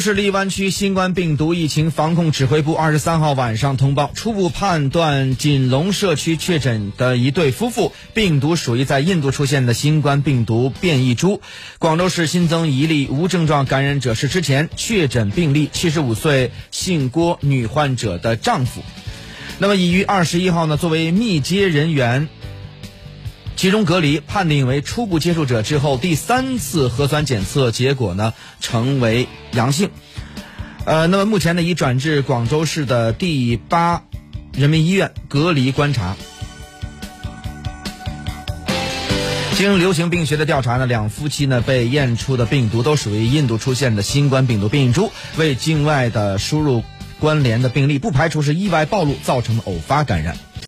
市荔湾区新冠病毒疫情防控指挥部二十三号晚上通报，初步判断锦龙社区确诊的一对夫妇病毒属于在印度出现的新冠病毒变异株。广州市新增一例无症状感染者，是之前确诊病例七十五岁姓郭女患者的丈夫。那么已于二十一号呢，作为密接人员。集中隔离判定为初步接触者之后，第三次核酸检测结果呢成为阳性，呃，那么目前呢已转至广州市的第八人民医院隔离观察。经流行病学的调查呢，两夫妻呢被验出的病毒都属于印度出现的新冠病毒变异株，为境外的输入关联的病例，不排除是意外暴露造成的偶发感染。